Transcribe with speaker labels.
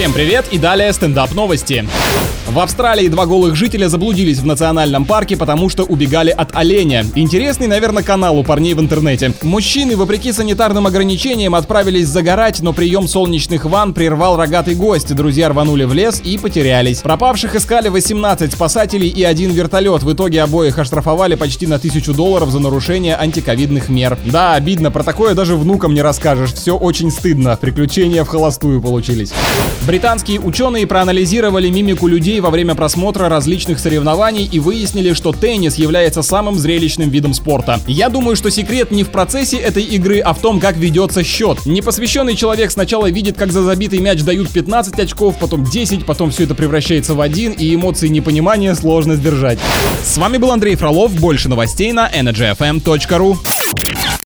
Speaker 1: Всем привет и далее стендап новости. В Австралии два голых жителя заблудились в национальном парке, потому что убегали от оленя. Интересный, наверное, канал у парней в интернете. Мужчины, вопреки санитарным ограничениям, отправились загорать, но прием солнечных ванн прервал рогатый гость. Друзья рванули в лес и потерялись. Пропавших искали 18 спасателей и один вертолет. В итоге обоих оштрафовали почти на тысячу долларов за нарушение антиковидных мер. Да, обидно, про такое даже внукам не расскажешь. Все очень стыдно. Приключения в холостую получились. Британские ученые проанализировали мимику людей во время просмотра различных соревнований и выяснили, что теннис является самым зрелищным видом спорта. Я думаю, что секрет не в процессе этой игры, а в том, как ведется счет. Непосвященный человек сначала видит, как за забитый мяч дают 15 очков, потом 10, потом все это превращается в один, и эмоции непонимания сложно сдержать. С вами был Андрей Фролов, больше новостей на energyfm.ru.